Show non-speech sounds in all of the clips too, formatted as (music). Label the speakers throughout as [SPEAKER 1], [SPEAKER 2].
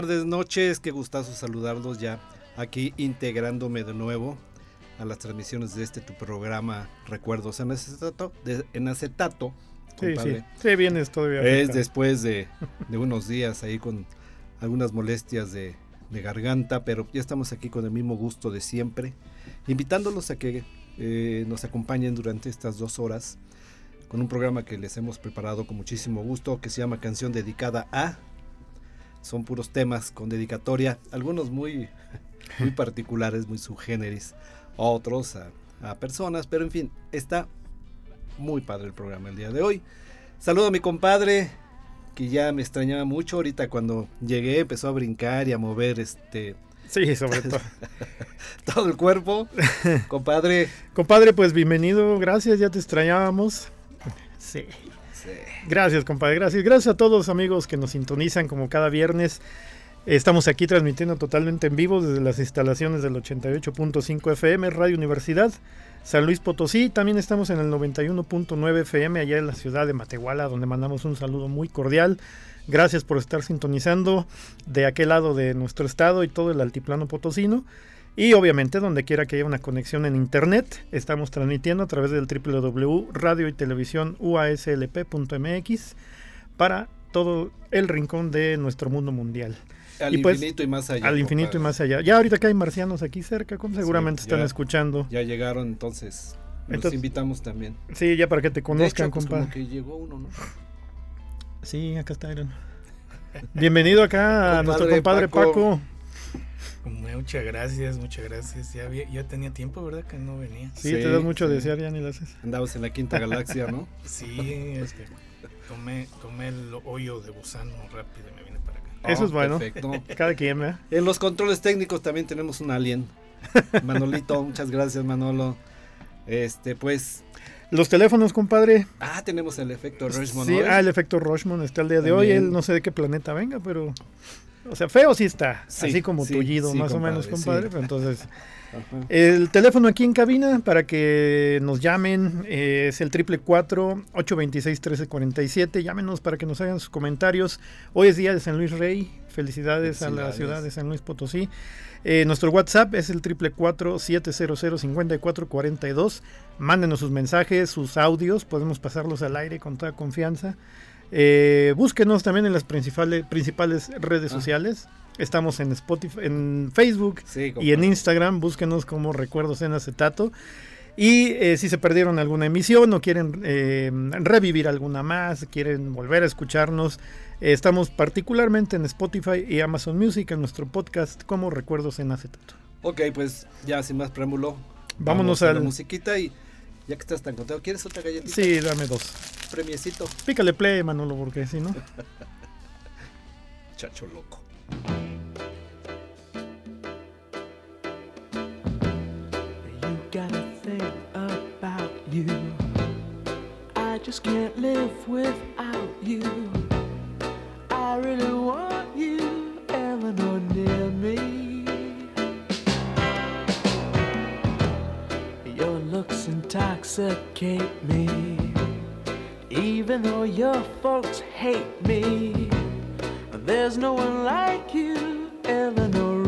[SPEAKER 1] Tardes, noches. Qué gustazo saludarlos ya aquí integrándome de nuevo a las transmisiones de este tu programa Recuerdos en acetato. en acetato
[SPEAKER 2] sí, sí. sí, vienes todavía.
[SPEAKER 1] Es después (laughs) de, unos días ahí con algunas molestias de, garganta, pero ya estamos aquí con el mismo gusto de siempre, invitándolos a que eh, nos acompañen durante estas dos horas con un programa que les hemos preparado con muchísimo gusto que se llama Canción Dedicada a son puros temas con dedicatoria, algunos muy, (laughs) muy particulares, muy subgéneris, otros a, personas, pero en fin, está muy padre el programa el día de hoy. Saludo a mi compadre, que ya me extrañaba mucho ahorita cuando llegué, empezó a brincar y a mover este...
[SPEAKER 2] Sí, sobre todo. (laughs)
[SPEAKER 1] todo el cuerpo. (laughs) Compadre.
[SPEAKER 2] Compadre, pues bienvenido, gracias, ya te extrañábamos.
[SPEAKER 1] Sí.
[SPEAKER 2] Gracias, compadre. Gracias. Gracias a todos amigos que nos sintonizan como cada viernes. Estamos aquí transmitiendo totalmente en vivo desde las instalaciones del 88.5 FM, Radio Universidad, San Luis Potosí. También estamos en el 91.9 FM allá en la ciudad de Matehuala, donde mandamos un saludo muy cordial. Gracias por estar sintonizando de aquel lado de nuestro estado y todo el altiplano potosino. Y obviamente donde quiera que haya una conexión en internet, estamos transmitiendo a través del www.radio y televisión uaslp.mx para todo el rincón de nuestro mundo mundial.
[SPEAKER 1] Al pues, infinito y más allá.
[SPEAKER 2] Al infinito y más allá. Ya ahorita que hay marcianos aquí cerca, como seguramente están escuchando.
[SPEAKER 1] Ya llegaron entonces. Los invitamos también.
[SPEAKER 2] Sí, ya para que te conozcan,
[SPEAKER 1] pues, compadre. que llegó uno, ¿no?
[SPEAKER 2] Sí, acá está Bienvenido acá a nuestro compadre Paco.
[SPEAKER 3] Muchas gracias, muchas gracias. Ya, ya tenía tiempo, ¿verdad? Que no venía.
[SPEAKER 2] Sí, te das mucho desear, ya ni lo haces.
[SPEAKER 1] Andabas en la quinta (laughs) galaxia, ¿no?
[SPEAKER 3] sí, es que tomé, tomé el hoyo de gusano rápido y me vine para acá.
[SPEAKER 2] Eso es bueno. Perfecto. (laughs) Cada quien, ¿verdad?
[SPEAKER 1] En los controles técnicos también tenemos un alien. (laughs) Manolito, muchas gracias, Manolo. Este, pues.
[SPEAKER 2] Los teléfonos, compadre.
[SPEAKER 1] Ah, tenemos el efecto Rochman.
[SPEAKER 2] Sí, ah, el efecto Rochman está el día de hoy. Él no sé de qué planeta venga, pero o sea, feo sí está, así como tullido, más o menos, compadre. entonces, el teléfono aquí en cabina para que nos llamen eh, es el triple 826 1347. Llámenos para que nos hagan sus comentarios. Hoy es día de San Luis Rey. Felicidades, a la ciudad de San Luis Potosí. Eh, nuestro WhatsApp es el triple 700 5442. Mándenos sus mensajes, sus audios. Podemos pasarlos al aire con toda confianza. Eh, búsquenos también en las principales, principales redes ah. sociales. Estamos en Spotify, en Facebook y en Instagram. Búsquenos como Recuerdos en Acetato. Y eh, si se perdieron alguna emisión o quieren eh, revivir alguna más, quieren volver a escucharnos, estamos particularmente en Spotify y Amazon Music en nuestro podcast como Recuerdos en Acetato.
[SPEAKER 1] Ok, pues ya sin más preámbulo,
[SPEAKER 2] vámonos a
[SPEAKER 1] la musiquita y ya que estás tan contento, ¿quieres otra galletita?
[SPEAKER 2] Sí, dame dos.
[SPEAKER 1] Premiecito.
[SPEAKER 2] Pícale play, Manolo, porque si no. (laughs)
[SPEAKER 1] Chacho loco. You gotta think about you. I just can't live without you. I really want you, Eleanor, near me. Looks intoxicate me. Even though your folks hate me, there's no one like you, Eleanor,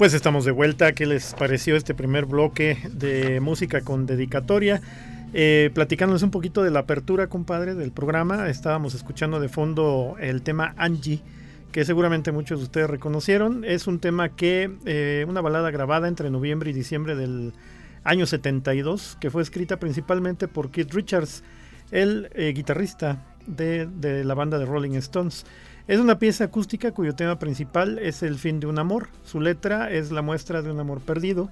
[SPEAKER 2] Pues estamos de vuelta. ¿Qué les pareció este primer bloque de música con dedicatoria? Eh, platicándoles un poquito de la apertura, compadre, del programa. Estábamos escuchando de fondo el tema Angie, que seguramente muchos de ustedes reconocieron. Es un tema que, eh, una balada grabada entre noviembre y diciembre del año 72, que fue escrita principalmente por Keith Richards, el eh, guitarrista de, de la banda de Rolling Stones. Es una pieza acústica cuyo tema principal es el fin de un amor. Su letra es la muestra de un amor perdido.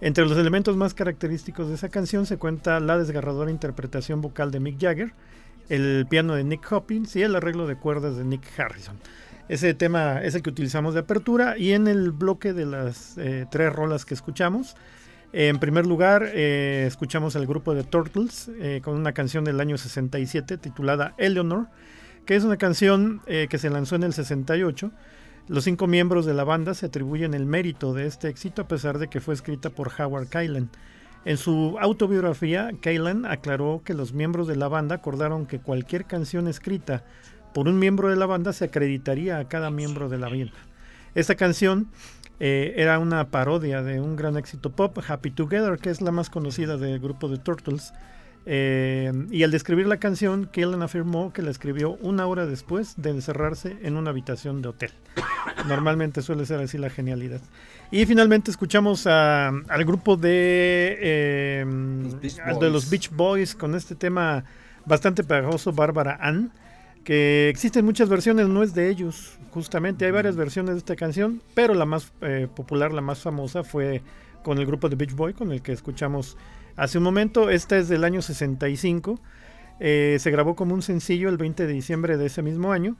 [SPEAKER 2] Entre los elementos más característicos de esa canción se cuenta la desgarradora interpretación vocal de Mick Jagger, el piano de Nick Hopkins y el arreglo de cuerdas de Nick Harrison. Ese tema es el que utilizamos de apertura y en el bloque de las eh, tres rolas que escuchamos. en primer lugar, eh, escuchamos al grupo de Turtles eh, con una canción del año 67 titulada Eleanor que es una canción eh, que se lanzó en el 68. Los cinco miembros de la banda se atribuyen el mérito de este éxito a pesar de que fue escrita por Howard Kaylan. En su autobiografía, Kaylan aclaró que los miembros de la banda acordaron que cualquier canción escrita por un miembro de la banda se acreditaría a cada miembro de la banda. Esta canción eh, era una parodia de un gran éxito pop, Happy Together, que es la más conocida del grupo de Turtles, eh, y al describir la canción, Kellen afirmó que la escribió una hora después de encerrarse en una habitación de hotel. Normalmente suele ser así la genialidad. Y finalmente escuchamos al grupo de, eh, de los Beach Boys con este tema bastante pegajoso, Bárbara Ann, que existen muchas versiones, no es de ellos, justamente hay varias versiones de esta canción, pero la más eh, popular, la más famosa fue con el grupo de Beach Boy, con el que escuchamos Hace un momento, esta es del año 65. Eh, se grabó como un sencillo el 20 de diciembre de ese mismo año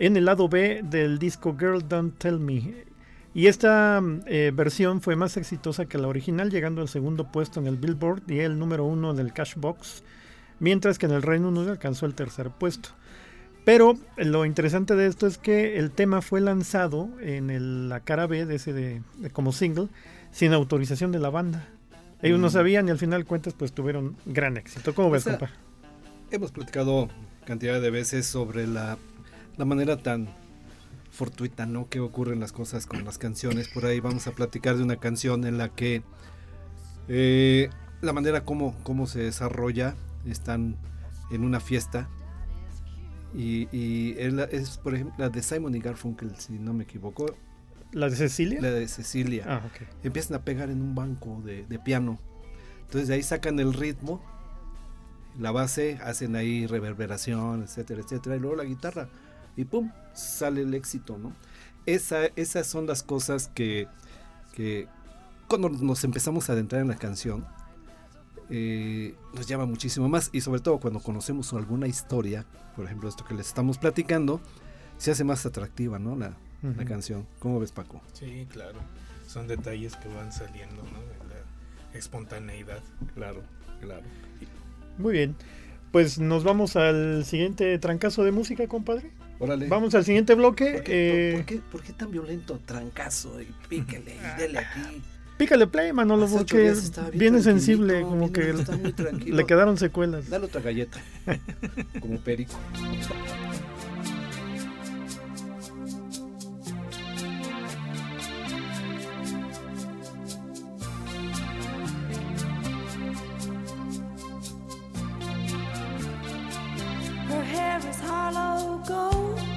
[SPEAKER 2] en el lado B del disco Girl Don't Tell Me. Y esta eh, versión fue más exitosa que la original, llegando al segundo puesto en el Billboard y el número uno del Cashbox, mientras que en el Reino Unido alcanzó el tercer puesto. Pero lo interesante de esto es que el tema fue lanzado en la cara B de ese como single sin autorización de la banda. Ellos no mm. sabían y al final cuentas pues tuvieron gran éxito. ¿Cómo ves, compa?
[SPEAKER 1] Hemos platicado cantidad de veces sobre la, manera tan fortuita, ¿no? Que ocurren las cosas con las canciones. Por ahí vamos a platicar de una canción en la que eh, la manera como, cómo se desarrolla, están en una fiesta. Y, y es, por ejemplo, la de Simon y Garfunkel, si no me equivoco.
[SPEAKER 2] ¿La de Cecilia?
[SPEAKER 1] La de Cecilia.
[SPEAKER 2] Ah, ok.
[SPEAKER 1] Empiezan a pegar en un banco de, de piano. Entonces de ahí sacan el ritmo, la base, hacen ahí reverberación, etcétera, etcétera, y luego la guitarra. Y pum, sale el éxito, ¿no? Esa, esas son las cosas que, que cuando nos empezamos a adentrar en la canción, eh, nos llama muchísimo más. Y sobre todo cuando conocemos alguna historia, por ejemplo, esto que les estamos platicando, se hace más atractiva, ¿no? La, la canción. ¿Cómo ves, Paco?
[SPEAKER 3] Sí, claro. Son detalles que van saliendo, ¿no? De la espontaneidad.
[SPEAKER 1] Claro, claro.
[SPEAKER 2] Muy bien. Pues nos vamos al siguiente trancazo de música, compadre.
[SPEAKER 1] Órale.
[SPEAKER 2] Vamos al siguiente bloque.
[SPEAKER 1] ¿Por qué,
[SPEAKER 2] eh,
[SPEAKER 1] por qué- por qué tan violento? Trancazo y píquele y dele aquí.
[SPEAKER 2] Pícale play, Manolo,
[SPEAKER 1] Hace
[SPEAKER 2] porque viene sensible, como
[SPEAKER 1] bien-
[SPEAKER 2] que
[SPEAKER 1] está muy (laughs) tranquilo.
[SPEAKER 2] le quedaron secuelas.
[SPEAKER 1] Dale otra galleta. Como perico. (laughs)
[SPEAKER 4] hair is hollow gold,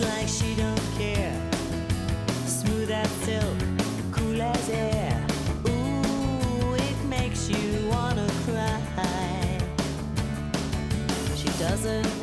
[SPEAKER 4] like she
[SPEAKER 5] don't care. Smooth as silk, cool as air. Ooh, it makes you wanna cry. She doesn't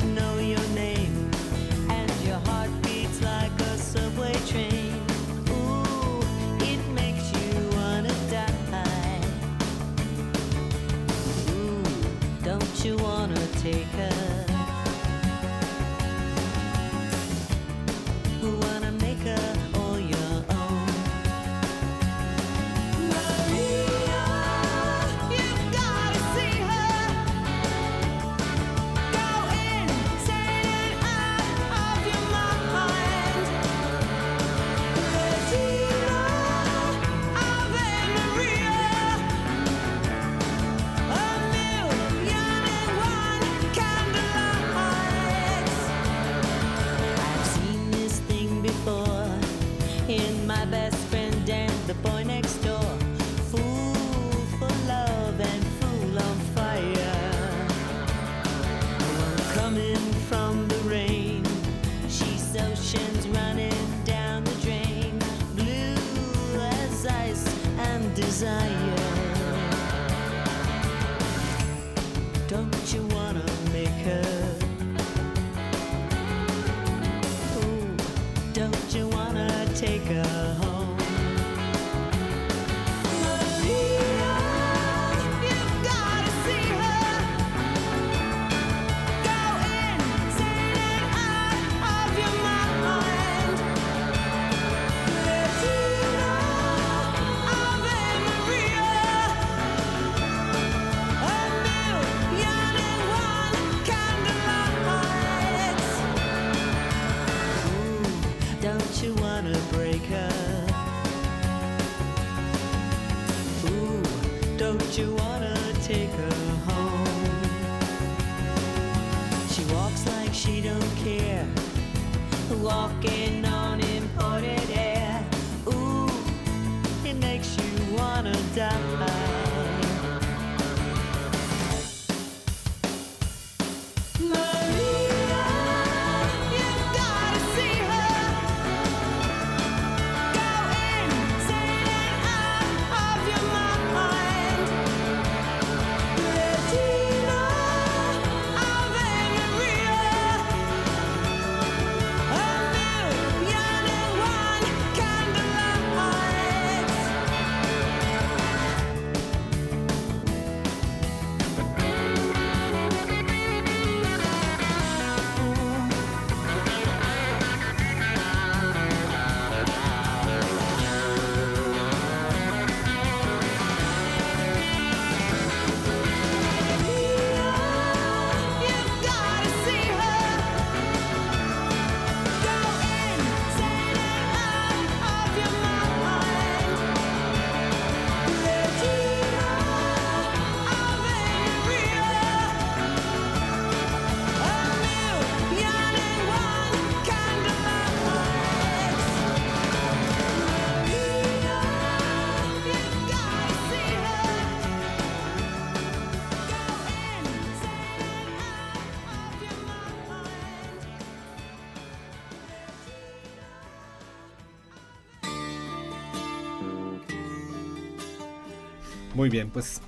[SPEAKER 1] Muy bien, pues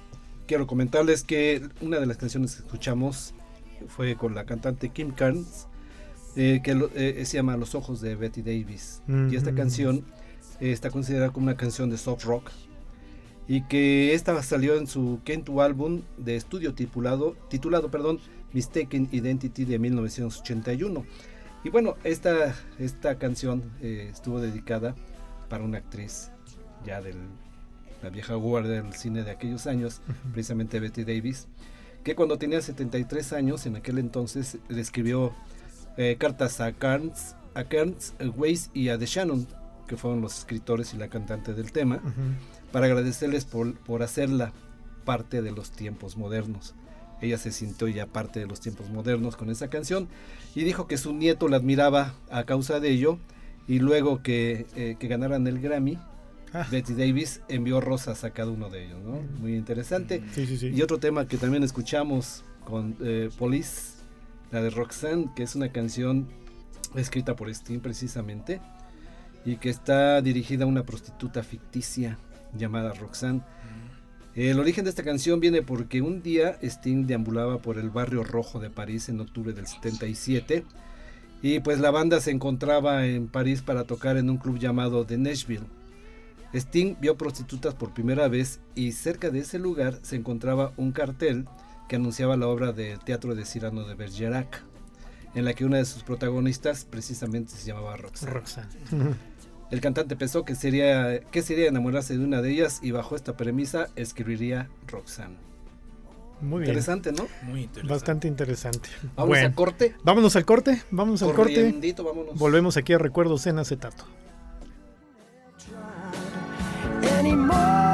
[SPEAKER 1] quiero comentarles que una de las canciones que escuchamos fue con la cantante Kim Carnes, eh, que eh, se llama Los ojos de Betty Davis. Y esta
[SPEAKER 2] Ujú.
[SPEAKER 1] canción eh, está considerada como una canción de soft rock y que esta salió en su quinto álbum de estudio titulado, titulado perdón, Mistaken Identity de 1981. Y bueno, esta, esta canción eh, estuvo dedicada para una actriz ya de la vieja guardia del cine de aquellos años, precisamente Betty Davis, que cuando tenía 73 años, en aquel entonces, le escribió eh, cartas a Carnes, a Carnes, a Weiss y a The Shannon, que fueron los escritores y la cantante del tema, para agradecerles por, por hacerla parte de los tiempos modernos. Ella se sintió ya parte de los tiempos modernos con esa canción y dijo que su nieto la admiraba a causa de ello y luego que, eh, que ganaran el Grammy,
[SPEAKER 2] Ah.
[SPEAKER 1] Betty Davis envió rosas a cada uno de ellos, ¿no? Muy interesante.
[SPEAKER 2] Sí, sí, sí.
[SPEAKER 1] Y otro tema que también escuchamos con eh, Police, la de Roxanne, que es una canción escrita por Sting precisamente, y que está dirigida a una prostituta ficticia llamada Roxanne. El origen de esta canción viene porque un día Sting deambulaba por el barrio rojo de París en octubre del 77 y pues la banda se encontraba en París para tocar en un club llamado The Nashville. Sting vio prostitutas por primera vez y cerca de ese lugar se encontraba un cartel que anunciaba la obra de teatro de Cyrano de Bergerac, en la que una de sus protagonistas precisamente se llamaba Roxanne.
[SPEAKER 2] Roxanne.
[SPEAKER 1] El cantante pensó que sería, que sería enamorarse de una de ellas y bajo esta premisa escribiría Roxanne.
[SPEAKER 2] Muy bien.
[SPEAKER 1] Interesante, ¿no?
[SPEAKER 3] Muy interesante.
[SPEAKER 2] Bastante interesante.
[SPEAKER 1] Vamos
[SPEAKER 2] Bueno,
[SPEAKER 1] al corte.
[SPEAKER 2] Vámonos al corte, vámonos al corte.
[SPEAKER 1] Vámonos.
[SPEAKER 2] Volvemos aquí a Recuerdos en Acetato.
[SPEAKER 5] anymore.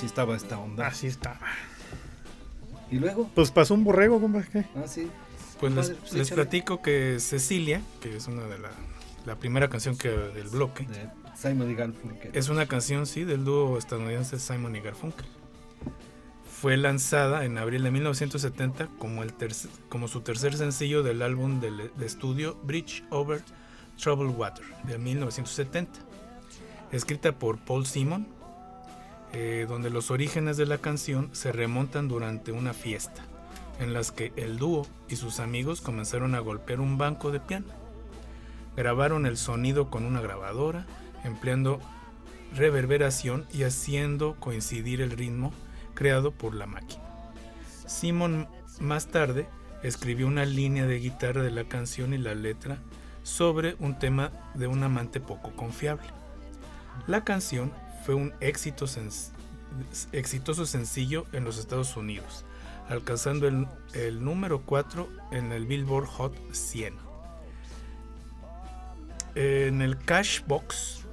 [SPEAKER 1] Así estaba esta onda.
[SPEAKER 2] Así estaba.
[SPEAKER 1] ¿Y luego?
[SPEAKER 2] Pues pasó un borrego, compa. ¿qué?
[SPEAKER 1] Ah, sí.
[SPEAKER 3] Pues les,
[SPEAKER 1] pues
[SPEAKER 3] les platico que Cecilia, que es una de la, la primera canción que del bloque,
[SPEAKER 1] De Simon y Garfunkel.
[SPEAKER 3] es una canción, sí, del dúo estadounidense Simon y Garfunkel. Fue lanzada en abril de 1970 como, el como su tercer sencillo del álbum del- de, estudio Bridge Over Troubled Water de 1970. Escrita por Paul Simon, eh, donde los orígenes de la canción se remontan durante una fiesta, en las que el dúo y sus amigos comenzaron a golpear un banco de piano. Grabaron el sonido con una grabadora, empleando reverberación y haciendo coincidir el ritmo creado por la máquina. Simon más tarde escribió una línea de guitarra de la canción y la letra sobre un tema de un amante poco confiable. La canción fue un éxito exitoso sencillo en los Estados Unidos, alcanzando el, el número 4 en el Billboard Hot 100. En el Cashbox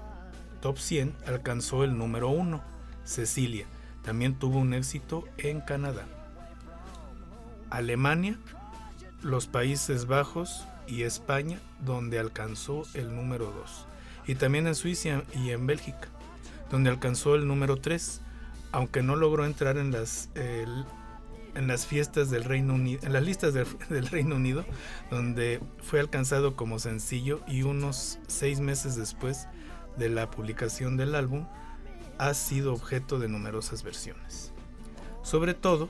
[SPEAKER 3] Top 100 alcanzó el número 1, Cecilia. También tuvo un éxito en Canadá. Alemania, los Países Bajos y España, donde alcanzó el número 2. Y también en Suiza y en Bélgica, donde alcanzó el número 3, aunque no logró entrar en las, en las fiestas del Reino Unido, en las listas del, (laughs) del Reino Unido, donde fue alcanzado como sencillo y unos seis meses después de la publicación del álbum ha sido objeto de numerosas versiones. Sobre todo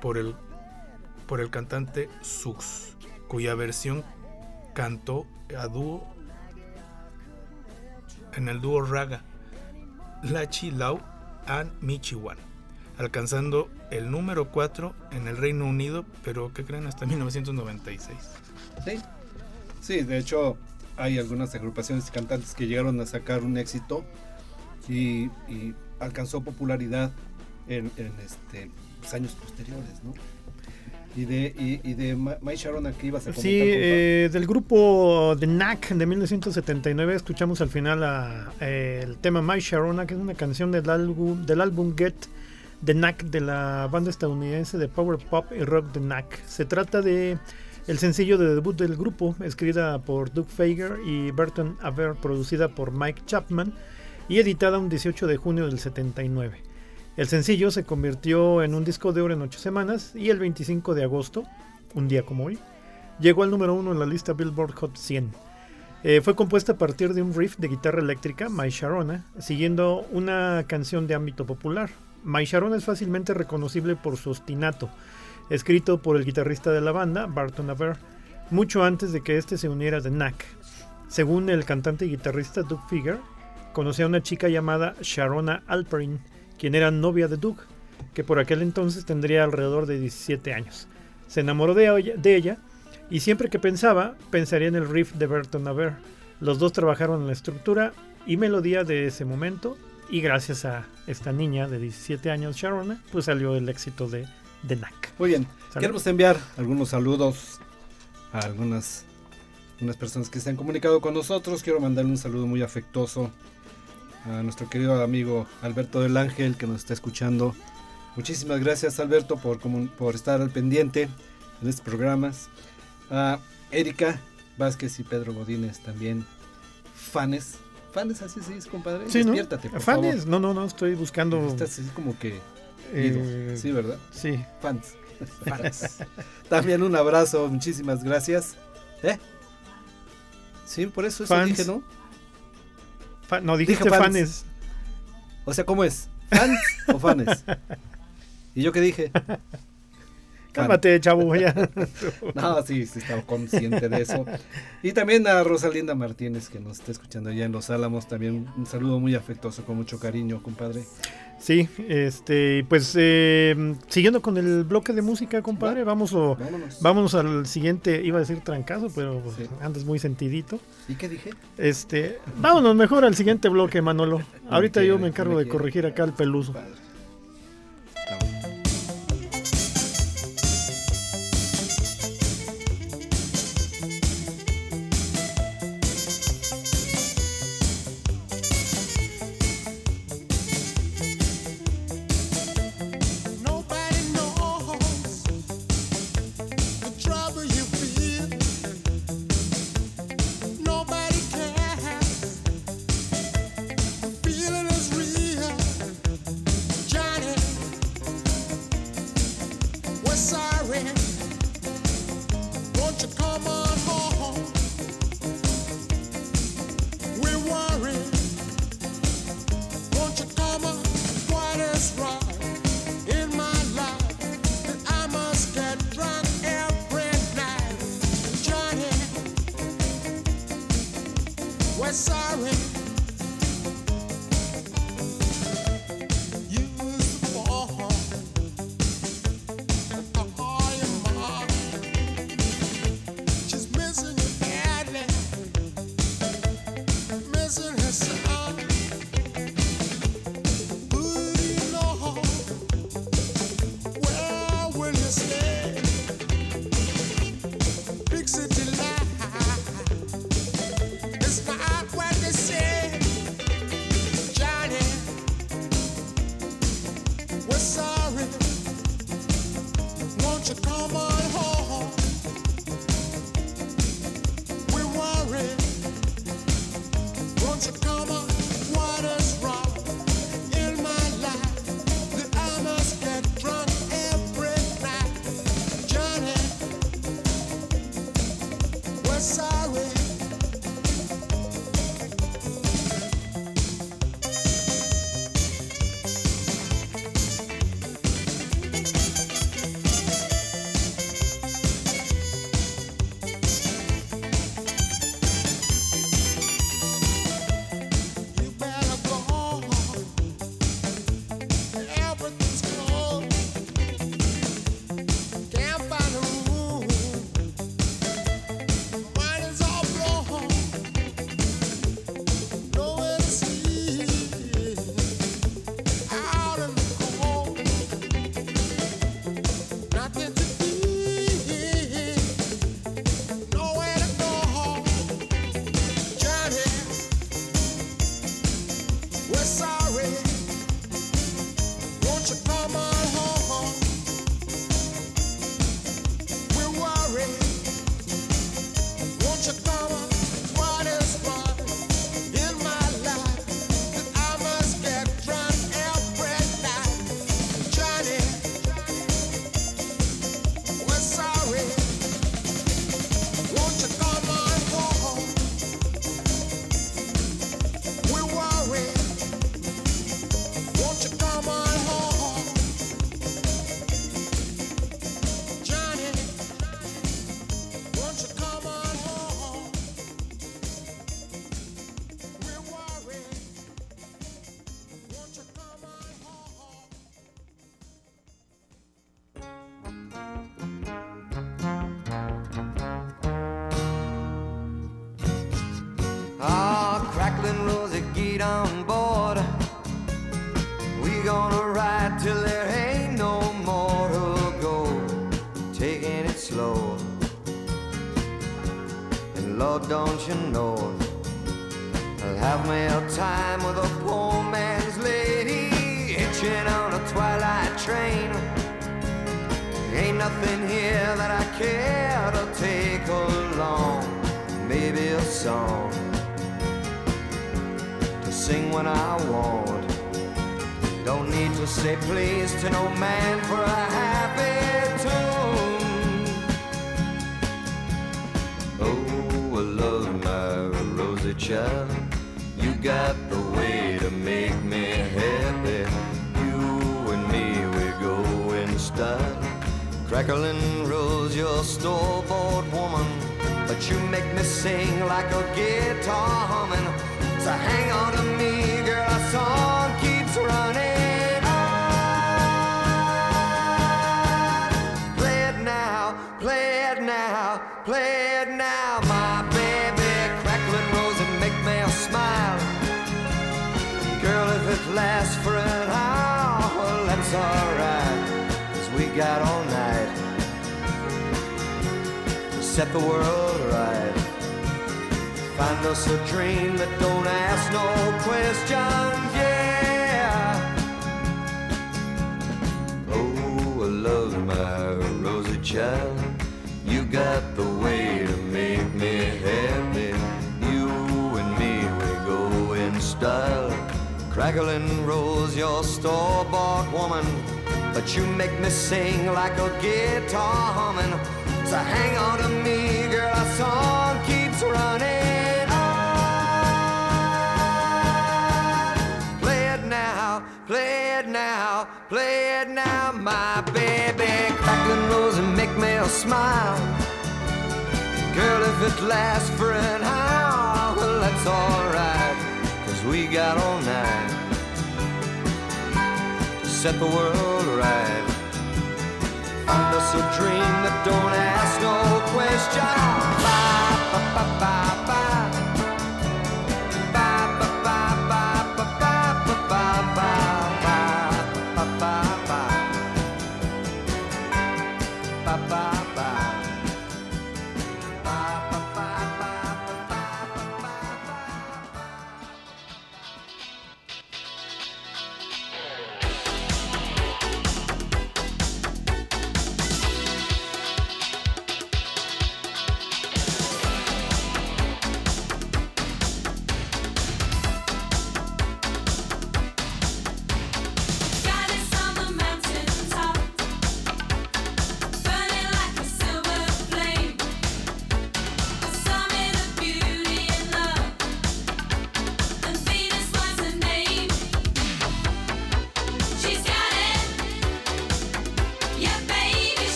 [SPEAKER 3] por el, por el cantante Sux, cuya versión cantó a dúo en el dúo Raga, Lachi Lau and Michiwan, alcanzando el número 4 en el Reino Unido, pero ¿qué creen? Hasta 1996.
[SPEAKER 1] Sí. Sí, de hecho hay algunas agrupaciones y cantantes que llegaron a sacar un éxito y, alcanzó popularidad en, este, pues, años posteriores, ¿no? Y de, y, y de My Sharon aquí ibas a comentar.
[SPEAKER 2] Sí, eh, del grupo The Knack de 1979 escuchamos al final a- eh, el tema My Sharona, que es una canción del álbum, del álbum Get The Knack de la banda estadounidense de power pop y rock The Knack. Se trata de el sencillo de debut del grupo, escrita por Doug Fager y Burton Aver, producida por Mike Chapman y editada un 18 de junio del 79. El sencillo se convirtió en un disco de oro en 8 semanas y el 25 de agosto, un día como hoy, llegó al número uno en la lista Billboard Hot 100. Eh, fue compuesta a partir de un riff de guitarra eléctrica, My Sharona, siguiendo una canción de ámbito popular. My Sharona es fácilmente reconocible por su ostinato, escrito por el guitarrista de la banda, Barton Aver, mucho antes de que este se uniera a The Knack. Según el cantante y guitarrista Doug Figure, conocía a una chica llamada Sharona Alperin, quien era novia de Doug, que por aquel entonces tendría alrededor de 17 años. Se enamoró de ella, de ella y siempre que pensaba, pensaría en el riff de Burton Aver. Los dos trabajaron en la estructura y melodía de ese momento y gracias a esta niña de 17 años, Sharona, pues salió el éxito de The Knack.
[SPEAKER 1] Muy bien, queremos enviar algunos saludos a algunas, algunas personas que se han comunicado con nosotros. Quiero mandarle un saludo muy afectuoso a nuestro querido amigo Alberto del Ángel que nos está escuchando. Muchísimas gracias Alberto por, por estar al pendiente de estos programas. A Erika Vázquez y Pedro Godínez también. Fanes. Fanes, así se dice, compadre.
[SPEAKER 2] Sí, ¿no?
[SPEAKER 1] Despiértate, por
[SPEAKER 2] ¿Fanes?
[SPEAKER 1] favor.
[SPEAKER 2] No, no, no, estoy buscando...
[SPEAKER 1] Estás así como que...
[SPEAKER 2] eh.
[SPEAKER 1] Sí, ¿verdad?
[SPEAKER 2] sí.
[SPEAKER 1] Fans. Fans. (laughs) También un abrazo, muchísimas gracias. ¿Eh? Sí, por eso eso dije, ¿no?
[SPEAKER 2] Fa- no, dijiste
[SPEAKER 1] Dije fans.
[SPEAKER 2] fanes.
[SPEAKER 1] O sea, ¿cómo es? ¿Fans o fanes? (laughs) ¿Y yo qué dije?
[SPEAKER 2] Cálmate, chavo, ya. (laughs)
[SPEAKER 1] No, sí, sí, estaba consciente de eso. Y también a Rosalinda Martínez, que nos está escuchando allá en Los Álamos. También un saludo muy afectuoso, con mucho cariño, compadre.
[SPEAKER 2] Sí, este, pues eh, siguiendo con el bloque de música, compadre, vamos o,
[SPEAKER 1] Vámonos.
[SPEAKER 2] vámonos al siguiente, iba a decir trancazo, pero pues,
[SPEAKER 1] Sí.
[SPEAKER 2] andas muy sentidito.
[SPEAKER 1] ¿Y qué dije?
[SPEAKER 2] Este, vámonos mejor al siguiente bloque, Manolo. Ahorita yo me encargo
[SPEAKER 1] me
[SPEAKER 2] de corregir acá el peluso.
[SPEAKER 1] Padre.
[SPEAKER 6] So hang on to me, girl, our song keeps running on. Play it now, play it now, play it now, my baby. Crack the and make me a smile. Girl, if it lasts for an hour, well, that's alright, cause we got all night to set the world right. Unless a dream that don't ask no question. Bye, bye, bye,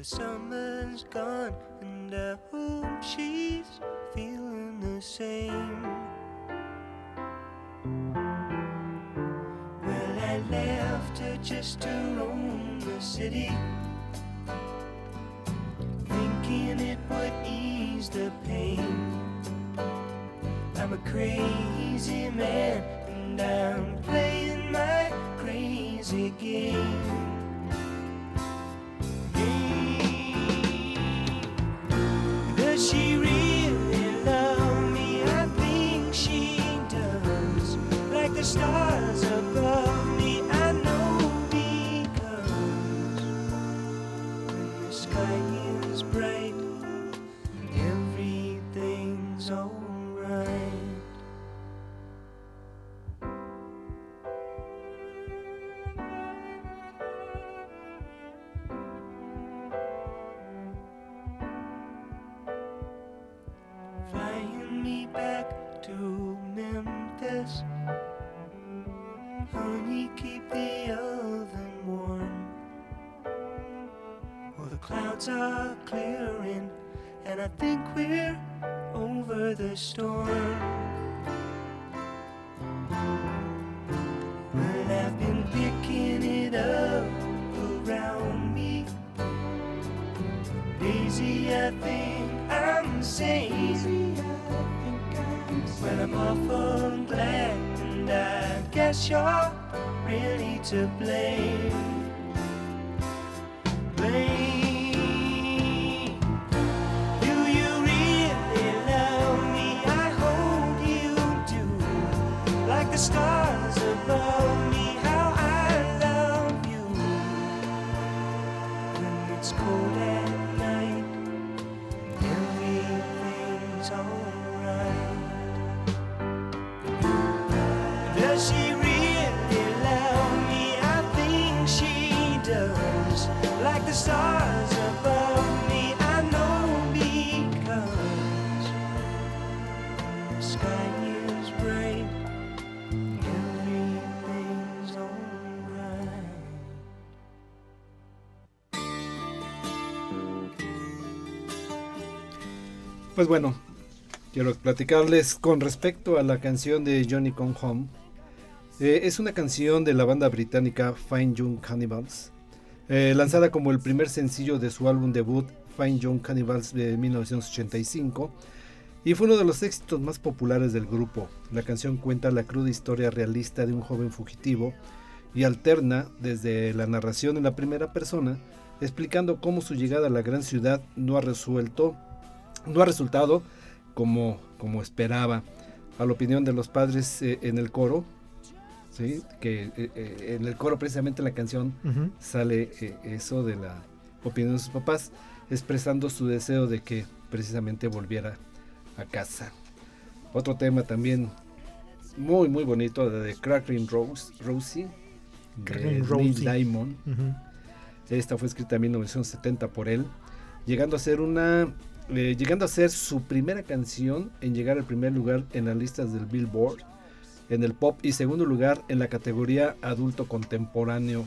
[SPEAKER 6] the summer's gone, and I hope she's feeling the same. Well, I left her just to roam the city, thinking it would ease the pain. I'm a crazy man, and I'm playing my crazy game. Stars clouds are clearing, and I think we're over the storm. Well, I've been picking it up around me. Daisy, I think I'm sane. Well, I'm awful glad, and I guess you're really to. Blame.
[SPEAKER 1] Pues bueno, quiero platicarles con respecto a la canción de Johnny Come Home. Eh, es una canción de la banda británica Fine Young Cannibals, eh, lanzada como el primer sencillo de su álbum debut Fine Young Cannibals de 1985 y fue uno de los éxitos más populares del grupo. La canción cuenta la cruda historia realista de un joven fugitivo y alterna desde la narración en la primera persona, explicando cómo su llegada a la gran ciudad no ha resuelto, no ha resultado como, como esperaba. A la opinión de los padres eh, en el coro, ¿sí? que eh, eh, en el coro precisamente en la canción sale eh, eso de la opinión de sus papás, expresando su deseo de que precisamente volviera a casa. Otro tema también muy muy bonito de Crackling Rose, Rosie, de Neil. Diamond. Esta fue escrita en 1970 por él, llegando a ser una eh, llegando a ser su primera canción en llegar al primer lugar en las listas del Billboard en el pop y segundo lugar en la categoría adulto contemporáneo.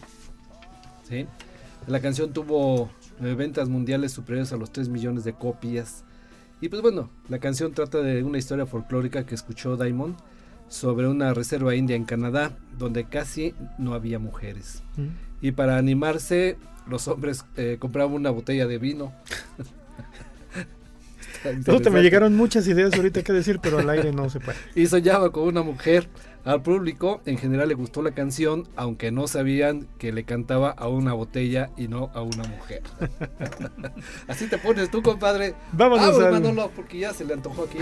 [SPEAKER 1] ¿sí? La canción tuvo eh, ventas mundiales superiores a los 3 millones de copias. Y pues bueno, la canción trata de una historia folclórica que escuchó Diamond sobre una reserva india en Canadá donde casi no había mujeres.
[SPEAKER 2] Mm.
[SPEAKER 1] Y para animarse, los hombres eh, compraban una botella de vino. (laughs)
[SPEAKER 2] Me llegaron muchas ideas ahorita que decir, pero al aire no se puede. (laughs)
[SPEAKER 1] y soñaba con una mujer. Al público en general le gustó la canción, aunque no sabían que le cantaba a una botella y no a una mujer. (laughs) Así te pones tú, compadre.
[SPEAKER 2] Vámonos
[SPEAKER 1] Vamos,
[SPEAKER 2] al-
[SPEAKER 1] Manolo, porque ya se le antojó aquí.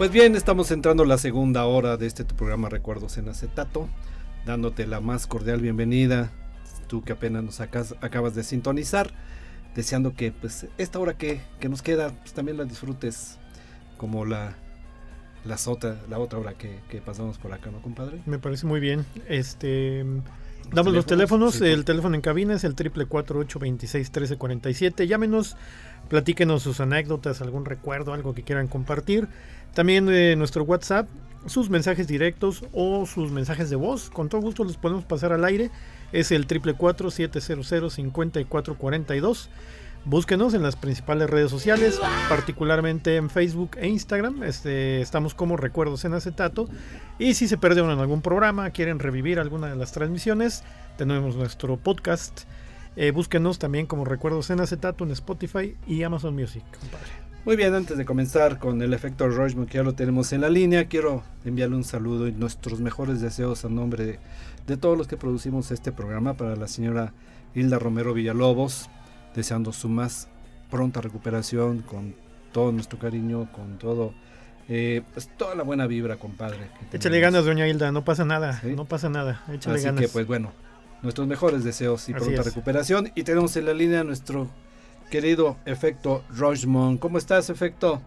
[SPEAKER 1] Pues bien, estamos entrando a la segunda hora de este tu programa Recuerdos en Acetato, dándote la más cordial bienvenida, tú que apenas nos acas- acabas de sintonizar, deseando que pues esta hora que, que nos queda pues, también la disfrutes como la, las otra, la otra hora que, que pasamos por acá, ¿no, compadre?
[SPEAKER 2] Me parece muy bien. Este. Damos los teléfonos,
[SPEAKER 1] sí,
[SPEAKER 2] el teléfono en cabina es el triple cuatro ocho veintiséis trece cuarenta y siete. Llámenos Platíquenos sus anécdotas, algún recuerdo, algo que quieran compartir. También eh, nuestro WhatsApp, sus mensajes directos o sus mensajes de voz. Con todo gusto los podemos pasar al aire. Es el 444-700-5442. Búsquenos en las principales redes sociales, particularmente en Facebook e Instagram. Este, estamos como Recuerdos en Acetato. Y si se perdieron en algún programa, quieren revivir alguna de las transmisiones, tenemos nuestro podcast. Eh, búsquenos también como Recuerdos en Acetato en Spotify y Amazon Music.
[SPEAKER 1] Muy bien, antes de comenzar con el efecto Rochman, que ya lo tenemos en la línea, quiero enviarle un saludo y nuestros mejores deseos a nombre de, de todos los que producimos este programa para la señora Hilda Romero Villalobos, deseando su más pronta recuperación con todo nuestro cariño, con todo, eh, pues toda la buena vibra, compadre.
[SPEAKER 2] Échale ganas, doña Hilda, no pasa nada,
[SPEAKER 1] Sí.
[SPEAKER 2] no pasa nada. Échale
[SPEAKER 1] Así
[SPEAKER 2] ganas.
[SPEAKER 1] que pues bueno, nuestros mejores deseos y
[SPEAKER 2] Así
[SPEAKER 1] pronta
[SPEAKER 2] es.
[SPEAKER 1] recuperación. Y tenemos en la línea a nuestro querido Efecto Rochman. ¿Cómo estás, Efecto?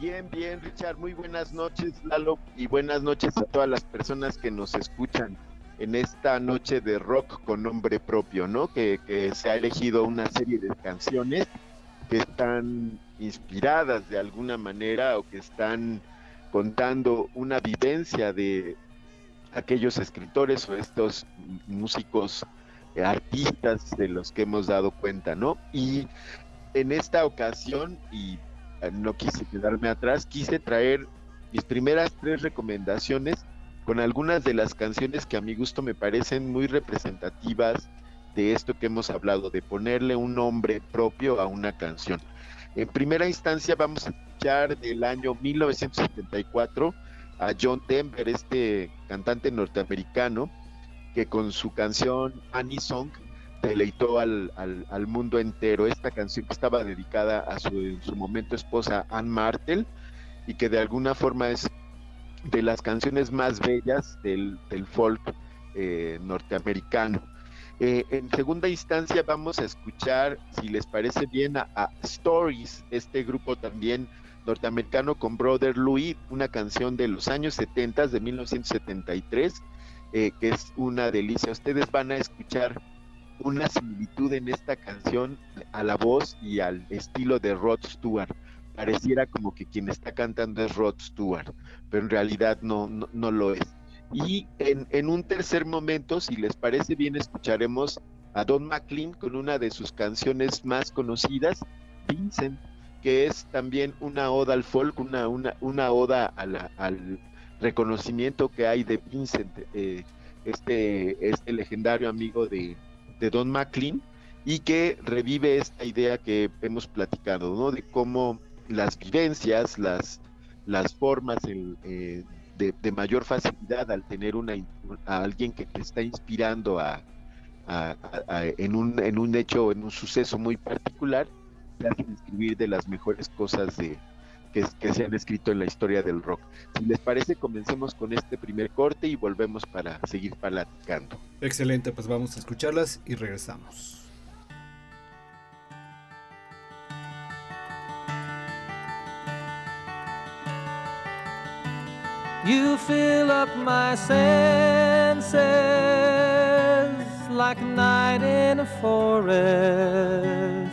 [SPEAKER 7] Bien, bien, Richard. Muy buenas noches, Lalo, y buenas noches a todas las personas que nos escuchan en esta noche de rock con nombre propio, ¿no? Que, que se ha elegido una serie de canciones que están inspiradas de alguna manera o que están contando una vivencia de aquellos escritores o estos músicos, eh, artistas de los que hemos dado cuenta, ¿no? Y en esta ocasión, y eh, no quise quedarme atrás, quise traer mis primeras tres recomendaciones con algunas de las canciones que a mi gusto me parecen muy representativas de esto que hemos hablado, de ponerle un nombre propio a una canción. En primera instancia vamos a escuchar del año 1974 a John Denver, este cantante norteamericano, que con su canción Annie Song deleitó al, al, al mundo entero. Esta canción que estaba dedicada a su, su momento esposa Ann Martel y que de alguna forma es de las canciones más bellas del, del folk eh, norteamericano. Eh, en segunda instancia vamos a escuchar, si les parece bien, a Stories, este grupo también norteamericano con Brother Louis, una canción de los años 70, de 1973, eh, que es una delicia. Ustedes van a escuchar una similitud en esta canción a la voz y al estilo de Rod Stewart. Pareciera como que quien está cantando es Rod Stewart, pero en realidad no, no, no lo es. Y en, en, un tercer momento, si les parece bien, escucharemos a Don McLean con una de sus canciones más conocidas, Vincent, que es también una oda al folk, una, una, una oda a al reconocimiento que hay de Vincent, eh, este, este legendario amigo de, de Don McLean, y que revive esta idea que hemos platicado, ¿no? De cómo las vivencias, las, las formas eh, de, de, mayor facilidad al tener una, a alguien que te está inspirando a, a, en, un, en un hecho, en un suceso muy particular, hacen escribir de las mejores cosas de, que, que, se han escrito en la historia del rock. Si les parece, comencemos con este primer corte y volvemos para seguir platicando.
[SPEAKER 1] Excelente, pues vamos a escucharlas y regresamos.
[SPEAKER 8] You fill up my senses like a night in a forest,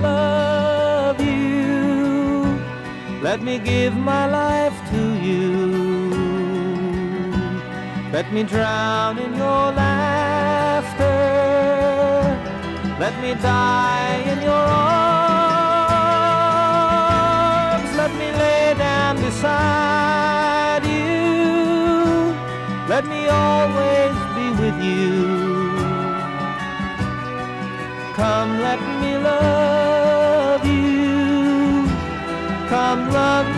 [SPEAKER 8] Love you. Let me give my life to you. Let me drown in your laughter. Let me die in your arms. Let me lay down beside you. Let me always be with you. Come, let me love. Come, love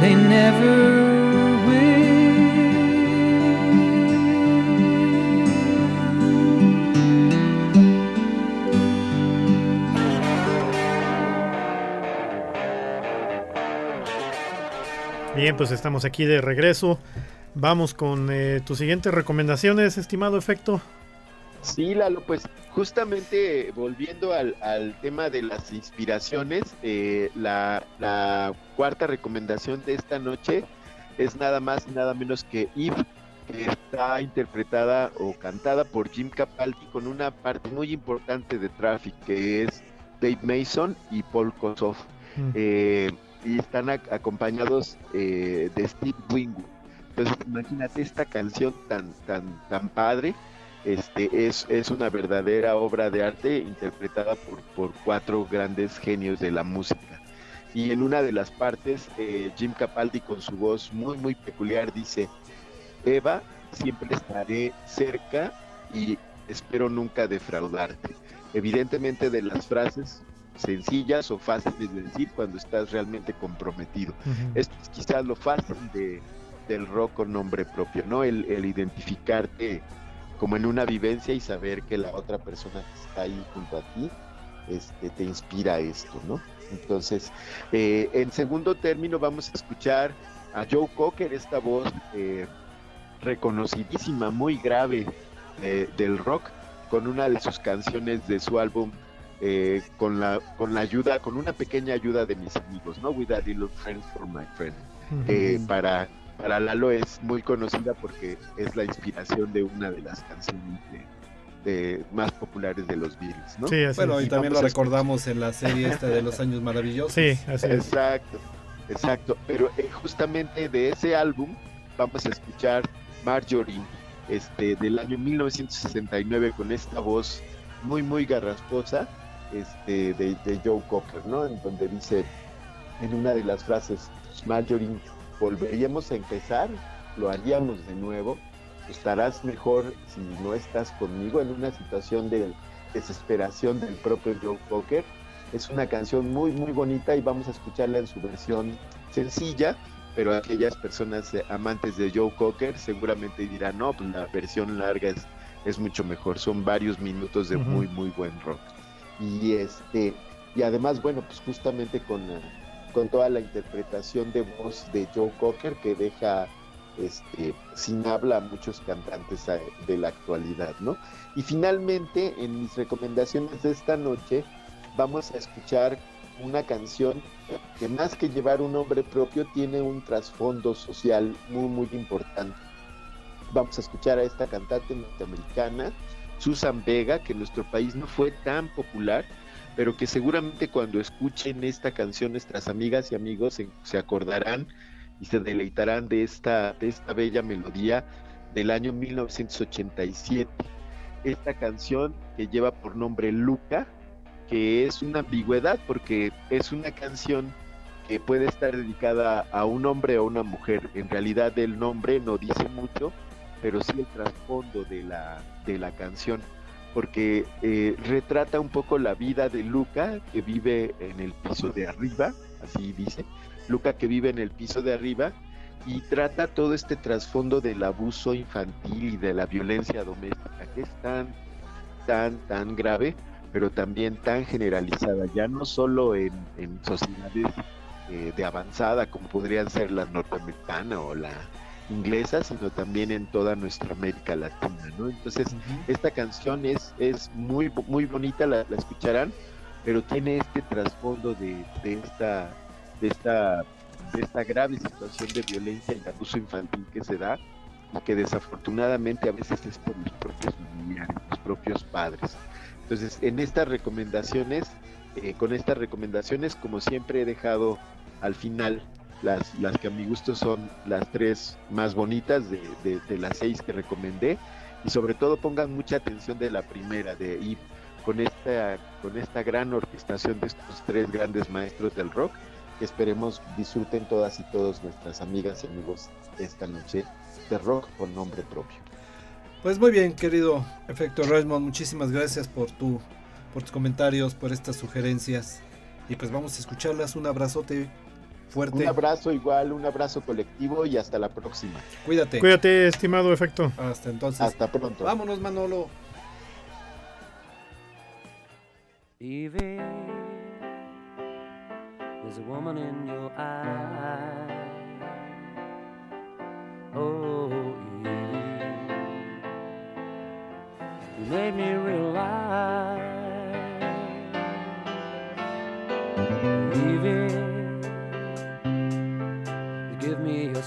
[SPEAKER 9] they never
[SPEAKER 2] Bien, pues estamos aquí de regreso. Vamos con eh, tus siguientes recomendaciones, estimado efecto.
[SPEAKER 7] Sí, Lalo, pues justamente volviendo al, al tema de las inspiraciones, eh, la, la cuarta recomendación de esta noche es nada más y nada menos que Eve, que está interpretada o cantada por Jim Capaldi con una parte muy importante de Traffic, que es Dave Mason y Paul Kossoff.
[SPEAKER 2] Mm.
[SPEAKER 7] Eh, y están ac- acompañados eh, de Steve Wingwood. Entonces, imagínate esta canción tan, tan, tan padre. Este es, es una verdadera obra de arte interpretada por, por cuatro grandes genios de la música. Y en una de las partes, eh, Jim Capaldi con su voz muy, muy peculiar dice, Eva, siempre estaré cerca y espero nunca defraudarte. Evidentemente de las frases sencillas o fáciles de decir cuando estás realmente comprometido. Esto es quizás lo fácil de, del rock con nombre propio, ¿no? El, el identificarte como en una vivencia y saber que la otra persona que está ahí junto a ti este, te inspira esto, ¿no? Entonces, eh, en segundo término vamos a escuchar a Joe Cocker, esta voz eh, reconocidísima, muy grave eh, del rock, con una de sus canciones de su álbum eh, con la con la ayuda con una pequeña ayuda de mis amigos no with a little friends for my friend Eh, para para Lalo es muy conocida porque es la inspiración de una de las canciones de, de- más populares de los Beatles no
[SPEAKER 2] Sí, así
[SPEAKER 1] Bueno,
[SPEAKER 2] es.
[SPEAKER 1] y también lo recordamos en la serie esta de los años maravillosos.
[SPEAKER 2] Sí, así es.
[SPEAKER 7] Exacto, exacto. Pero eh, justamente de ese álbum vamos a escuchar Marjorie, este, del año 1969 con esta voz muy muy garrasposa, este, de, de Joe Cocker, ¿no? En donde dice en una de las frases, Marjorie, volveríamos a empezar, lo haríamos de nuevo, estarás mejor si no estás conmigo en una situación de desesperación del propio Joe Cocker. Es una canción muy muy bonita y vamos a escucharla en su versión sencilla, pero aquellas personas amantes de Joe Cocker seguramente dirán, no, pues la versión larga es, es mucho mejor, son varios minutos de muy muy buen rock. Y este y además, bueno, pues justamente con, con toda la interpretación de voz de Joe Cocker que deja este, sin habla a muchos cantantes eh, de la actualidad, ¿no? Y finalmente, en mis recomendaciones de esta noche, vamos a escuchar una canción que más que llevar un nombre propio, tiene un trasfondo social muy, muy importante. Vamos a escuchar a esta cantante norteamericana, Susan Vega, que en nuestro país no fue tan popular, pero que seguramente cuando escuchen esta canción nuestras amigas y amigos se, se acordarán y se deleitarán de esta, de esta bella melodía del año 1987. Esta canción que lleva por nombre Luca, que es una ambigüedad porque es una canción que puede estar dedicada a un hombre o a una mujer. En realidad el nombre no dice mucho, pero sí el trasfondo de la, de la canción, porque eh, retrata un poco la vida de Luca, que vive en el piso de arriba, así dice, Luca que vive en el piso de arriba, y trata todo este trasfondo del abuso infantil y de la violencia doméstica, que es tan, tan, tan grave, pero también tan generalizada, ya no solo en, en sociedades eh, de avanzada como podrían ser la norteamericana o la inglesa, sino también en toda nuestra América Latina, ¿no? Entonces, esta canción es, es muy, muy bonita, la, la escucharán, pero tiene este trasfondo de, de esta, de esta, de esta grave situación de violencia y abuso infantil que se da y que desafortunadamente a veces es por los propios familiares, los propios padres. Entonces, en estas recomendaciones, eh, con estas recomendaciones, como siempre he dejado al final las, las que a mi gusto son las tres más bonitas de, de- las seis que recomendé y sobre todo pongan mucha atención de la primera, de ir con esta, con esta gran orquestación de estos tres grandes maestros del rock que esperemos disfruten todas y todos nuestras amigas y amigos esta noche de rock con nombre propio.
[SPEAKER 1] Pues muy bien, querido Efecto Raymond, muchísimas gracias por tu por tus comentarios, por estas sugerencias. Y pues vamos a escucharlas. Un abrazote fuerte.
[SPEAKER 7] Un abrazo igual, un abrazo colectivo y hasta la próxima.
[SPEAKER 1] Cuídate.
[SPEAKER 2] Cuídate, estimado efecto.
[SPEAKER 1] Hasta entonces.
[SPEAKER 7] Hasta pronto.
[SPEAKER 1] Vámonos, Manolo.
[SPEAKER 8] Evie, there's a woman in your eye. Oh, Evie, you made me realize.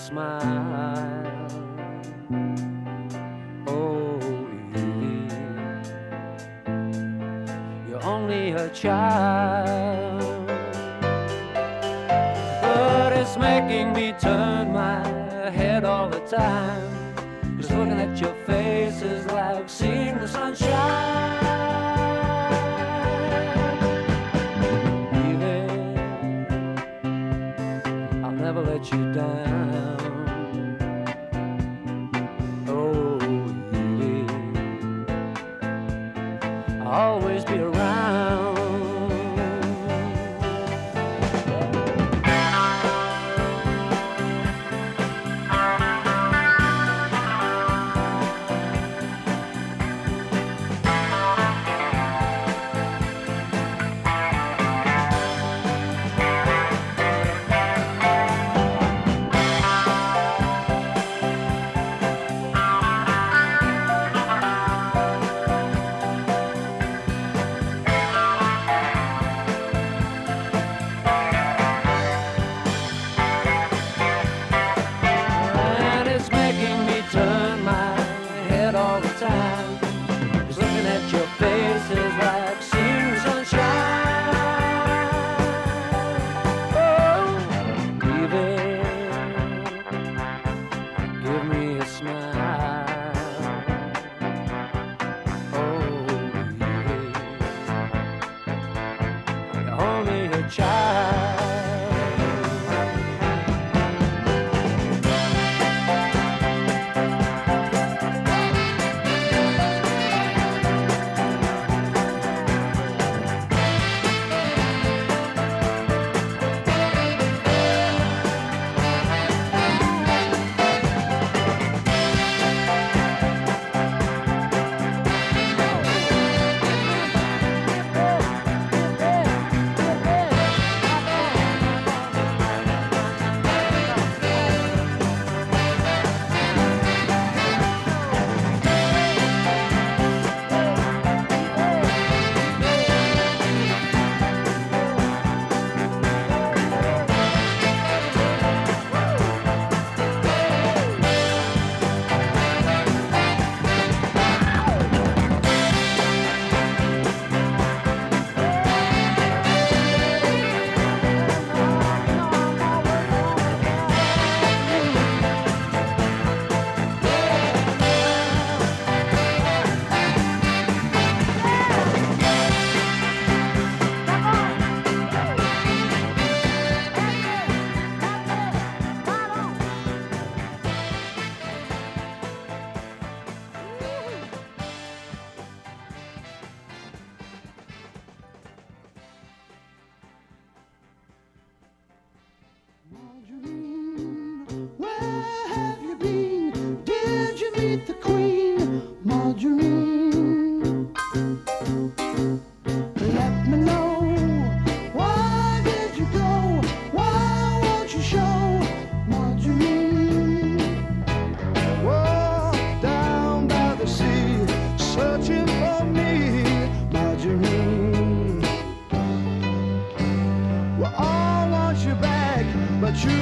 [SPEAKER 8] Smile. Oh. You're only a child, but it's making me turn my head all the time. Just looking at your face is like seeing the sunshine.
[SPEAKER 10] Back, but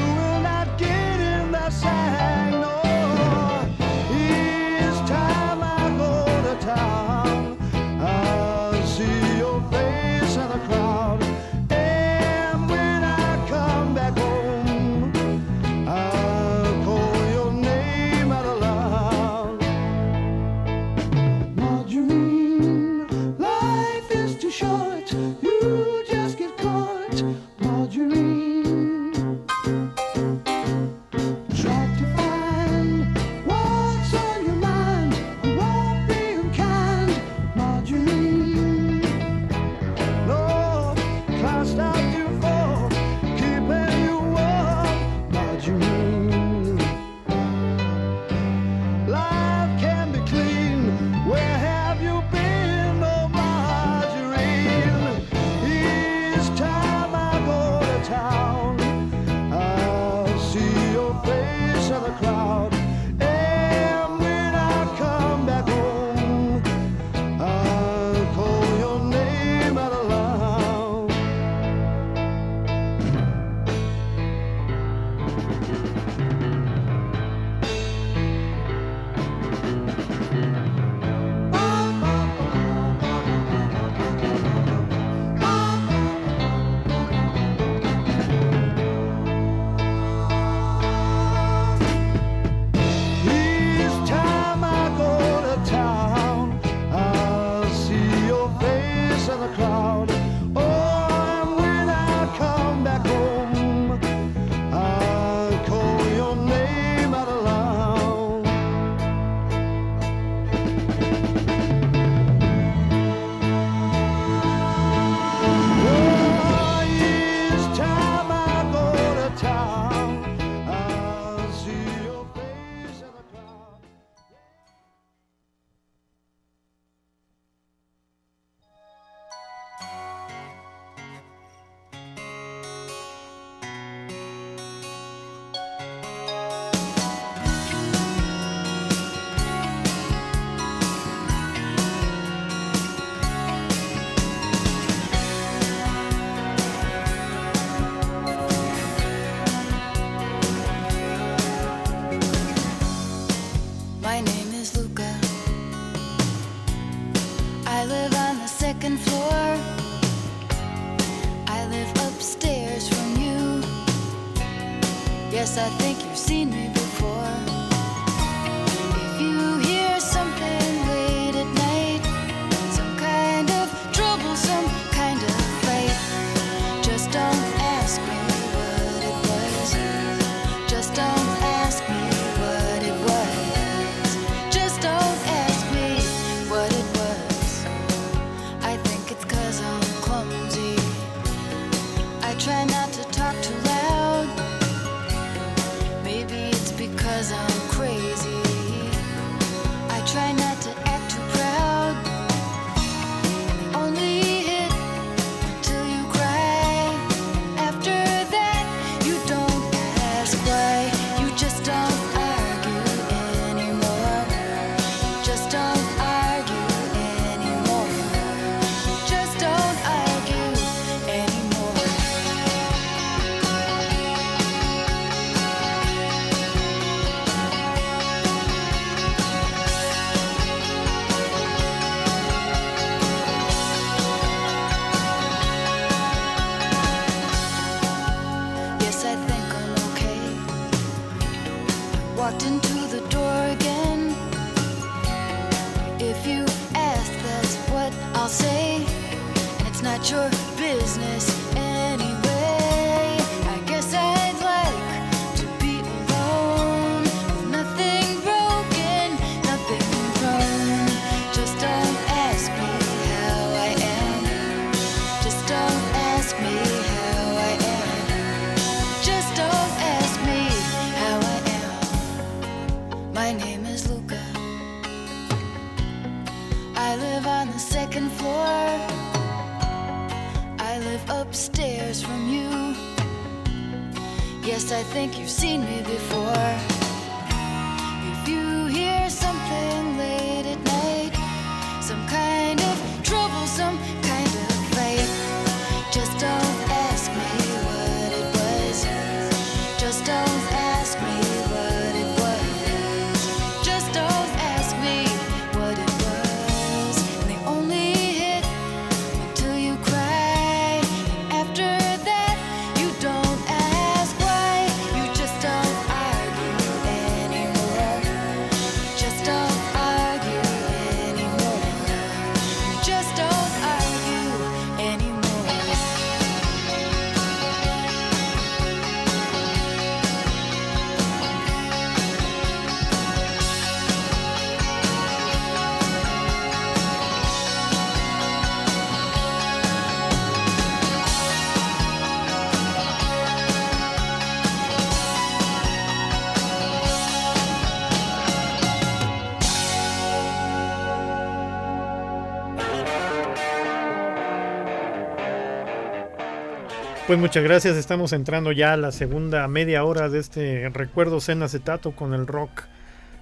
[SPEAKER 2] Pues muchas gracias, estamos entrando ya a la segunda media hora de este Recuerdos en acetato con el rock,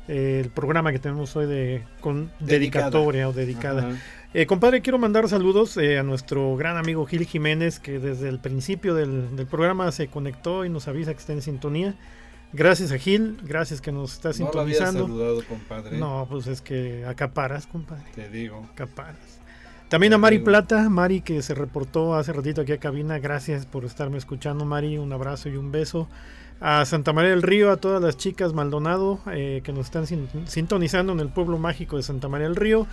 [SPEAKER 2] eh, el programa que tenemos hoy de con
[SPEAKER 1] Dedicada.
[SPEAKER 2] dedicatoria o dedicada. Eh, compadre, quiero mandar saludos eh, a nuestro gran amigo Gil Jiménez, que desde el principio del, del programa se conectó y nos avisa que está en sintonía. Gracias a Gil, gracias que nos está
[SPEAKER 1] No lo había
[SPEAKER 2] sintonizando.
[SPEAKER 1] saludado, compadre.
[SPEAKER 2] No, pues es que acaparas, compadre.
[SPEAKER 1] Te digo.
[SPEAKER 2] Acaparas. También a Mari. Plata, Mari que se reportó hace ratito aquí a cabina. Gracias por estarme escuchando, Mari. Un abrazo y un beso. A Santa María del Río, a todas las chicas Maldonado eh, que nos están sin- sintonizando en el pueblo mágico de Santa María del Río.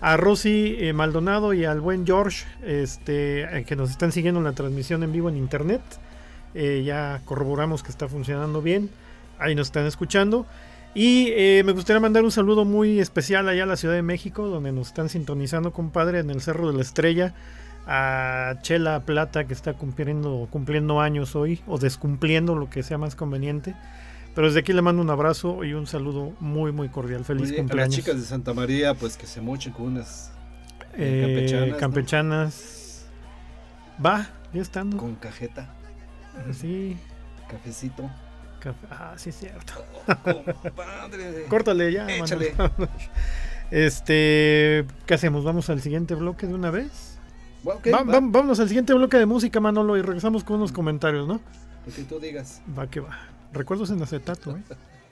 [SPEAKER 2] A Rosy eh, Maldonado y al buen George este, eh, que nos están siguiendo en la transmisión en vivo en internet. Eh, ya corroboramos que está funcionando bien. Ahí nos están escuchando. Y eh, me gustaría mandar un saludo muy especial allá a la Ciudad de México, donde nos están sintonizando, compadre, en el Cerro de la Estrella. A Chela Plata, que está cumpliendo, cumpliendo años hoy, o descumpliendo lo que sea más conveniente. Pero desde aquí le mando un abrazo y un saludo muy, muy cordial. Feliz
[SPEAKER 1] Oye, a las
[SPEAKER 2] cumpleaños.
[SPEAKER 1] chicas de Santa María, pues que se mochen con unas
[SPEAKER 2] Eh,
[SPEAKER 1] campechanas, ¿no?
[SPEAKER 2] campechanas. Va, ya estando.
[SPEAKER 1] con cajeta,
[SPEAKER 2] Sí.
[SPEAKER 1] cafecito.
[SPEAKER 2] Café- Ah, sí, es cierto.
[SPEAKER 1] Compadre. (laughs)
[SPEAKER 2] Córtale ya.
[SPEAKER 1] Échale.
[SPEAKER 2] Manuel. (laughs) Este, ¿qué hacemos? ¿Vamos al siguiente bloque de una vez?
[SPEAKER 1] Ok,
[SPEAKER 2] Va-
[SPEAKER 1] va.
[SPEAKER 2] va- vámonos al siguiente bloque de música, Manolo, y regresamos con unos comentarios, ¿no?
[SPEAKER 1] Lo que tú digas.
[SPEAKER 2] Va que va. Recuerdos en acetato, ¿eh? (laughs)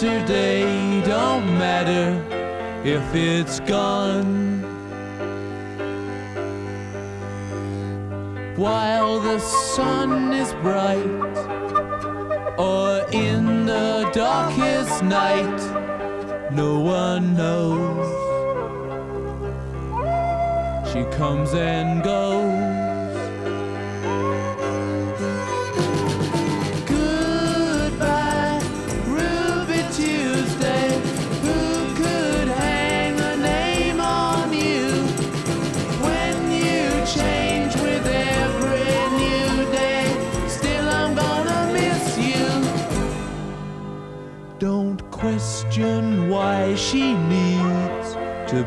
[SPEAKER 9] Yesterday don't matter if it's gone. While the sun is bright, or in the darkest night, no one knows. She comes and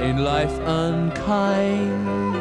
[SPEAKER 9] In life unkind.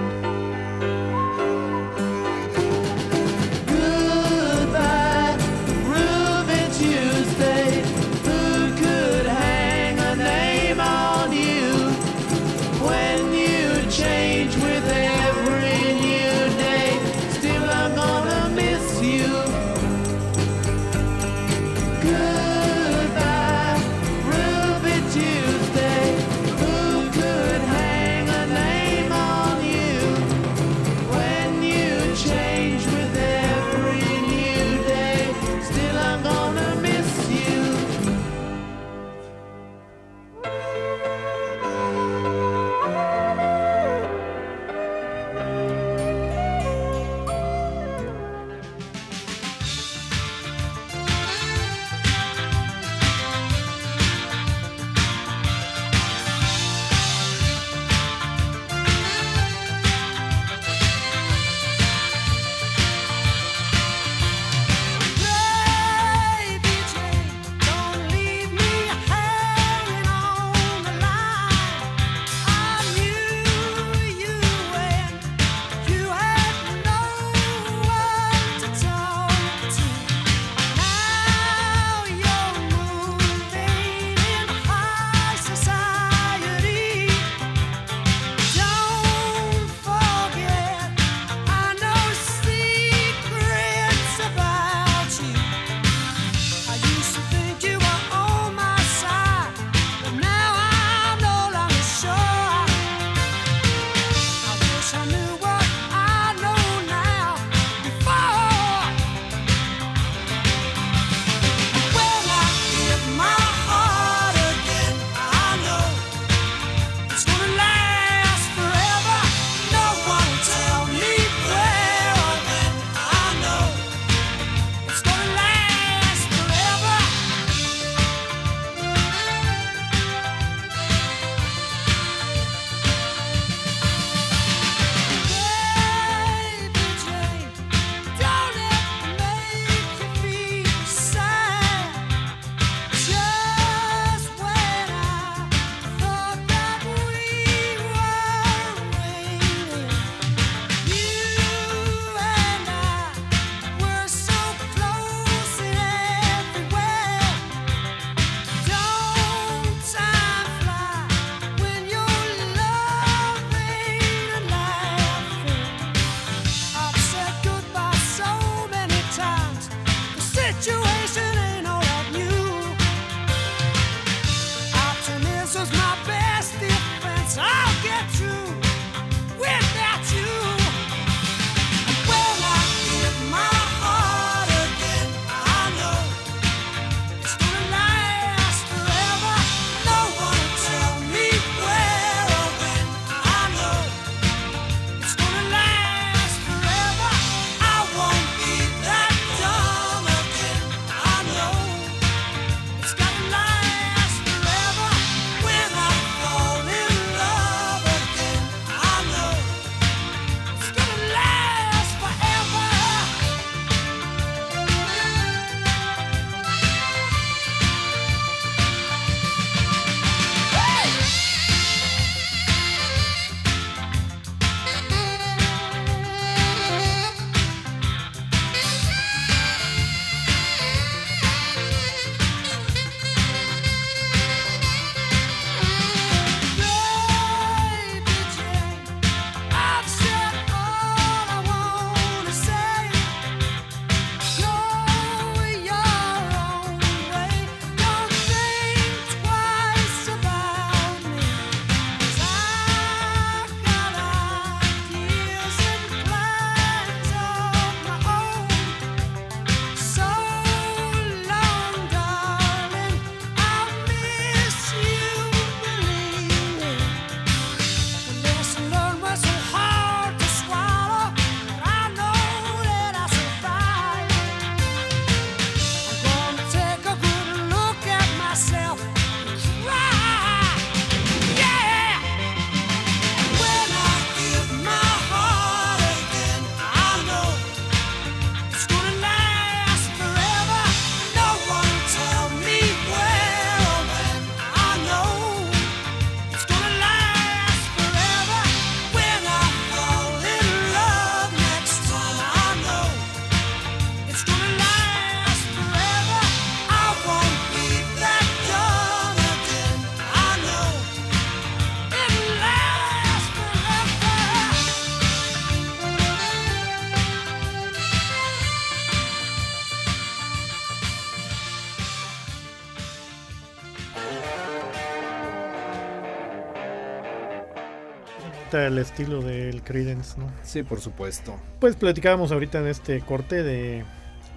[SPEAKER 2] El estilo del Credence, ¿no?
[SPEAKER 1] Sí, por supuesto.
[SPEAKER 2] Pues platicábamos ahorita en este corte de,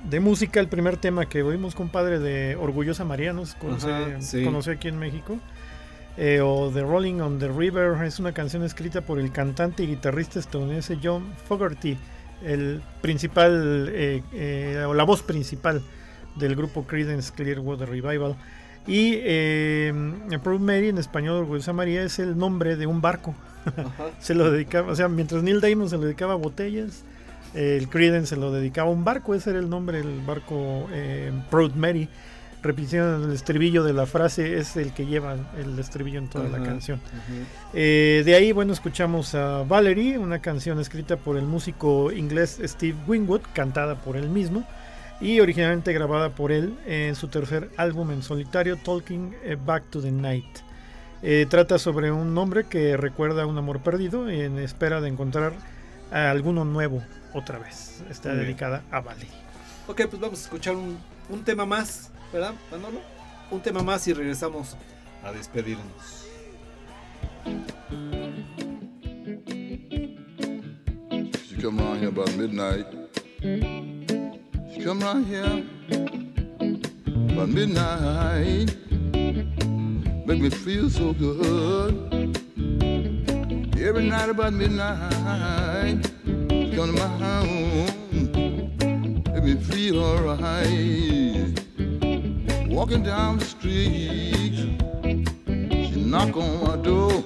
[SPEAKER 2] de música, el primer tema que oímos, compadre, de Orgullosa María, ¿no? Se conoce,
[SPEAKER 1] Ajá, sí.
[SPEAKER 2] conoce aquí en México. Eh, o The Rolling on the River es una canción escrita por el cantante y guitarrista estadounidense John Fogerty, el principal, eh, eh, o la voz principal del grupo Creedence Clearwater Revival. Y eh, Proud Mary, en español Orgullosa María, es el nombre de un barco. (laughs) se lo dedicaba, o sea, mientras Neil Diamond se lo dedicaba a botellas, el Creedence se lo dedicaba a un barco, ese era el nombre, el barco eh, Proud Mary. Repitiendo el estribillo de la frase, es el que lleva el estribillo en toda la canción. Eh, de ahí, bueno, escuchamos a Valerie, una canción escrita por el músico inglés Steve Winwood, cantada por él mismo y originalmente grabada por él en su tercer álbum en solitario, Talking eh, Back to the Night. Eh, trata sobre un hombre que recuerda un amor perdido en espera de encontrar a alguno nuevo otra vez. Está
[SPEAKER 1] Muy bien.
[SPEAKER 2] dedicada a Valerie.
[SPEAKER 1] Ok, pues vamos a escuchar un, un tema más, ¿verdad, Manolo? Un tema más y regresamos a despedirnos.
[SPEAKER 11] She come around here about midnight. She come around here about midnight. Make me feel so good. Every night about midnight. She come to my home. Make me feel alright. Walking down the street. She knock on my door.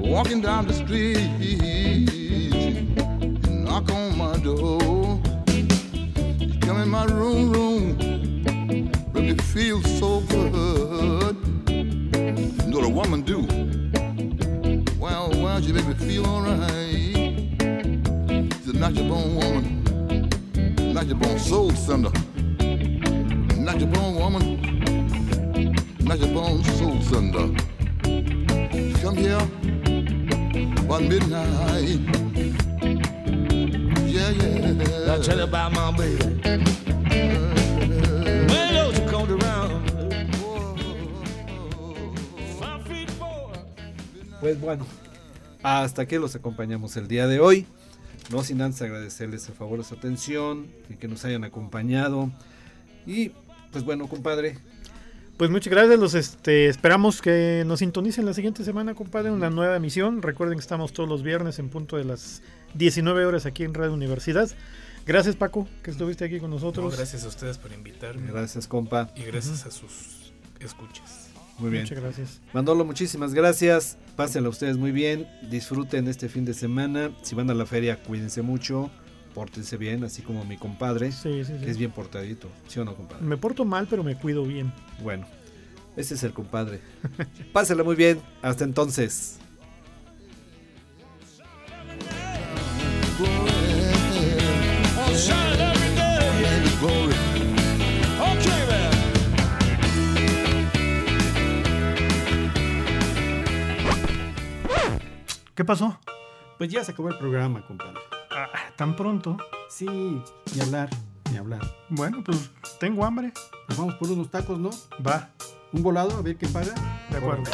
[SPEAKER 11] Walking down the street, you knock on my door. You come in my room, room, make me feel so good would a woman do? Wow, wow, she make me feel alright. She's a knock your bone woman, Not your bone soul sender, Not your bone woman, Not your bone soul sender. Come here one midnight. Yeah, yeah.
[SPEAKER 12] I tell about my baby.
[SPEAKER 1] Pues bueno, hasta aquí los acompañamos el día de hoy. No sin antes agradecerles a favor su atención y que nos hayan acompañado. Y pues bueno, compadre,
[SPEAKER 2] Pues muchas gracias, los este, esperamos que nos sintonicen la siguiente semana, compadre, una nueva emisión. Recuerden que estamos todos los viernes en punto de las 19 horas aquí en Radio Universidad. Gracias Paco, que estuviste aquí con
[SPEAKER 3] No,
[SPEAKER 2] nosotros.
[SPEAKER 3] gracias a ustedes por invitarme.
[SPEAKER 1] Gracias, compa.
[SPEAKER 3] Y gracias a sus escuchas.
[SPEAKER 1] Muy bien.
[SPEAKER 2] Muchas gracias.
[SPEAKER 1] Mandolo, muchísimas gracias. Pásenla ustedes muy bien. Disfruten este fin de semana. Si van a la feria, cuídense mucho. Pórtense bien, así como mi compadre,
[SPEAKER 2] Sí, sí, sí.
[SPEAKER 1] que es bien portadito. ¿Sí o no, compadre?
[SPEAKER 2] Me porto mal, pero me cuido bien.
[SPEAKER 1] Bueno, ese es el compadre. (laughs) Pásenla muy bien. Hasta entonces.
[SPEAKER 2] ¿Qué pasó?
[SPEAKER 13] Pues ya se acabó el programa, compadre.
[SPEAKER 2] Ah, ¿Tan pronto?
[SPEAKER 13] Sí, ni hablar, ni hablar.
[SPEAKER 2] Bueno, pues tengo hambre.
[SPEAKER 13] Nos vamos por unos tacos, ¿no?
[SPEAKER 2] Va.
[SPEAKER 13] Un volado, a ver qué paga.
[SPEAKER 2] De acuerdo.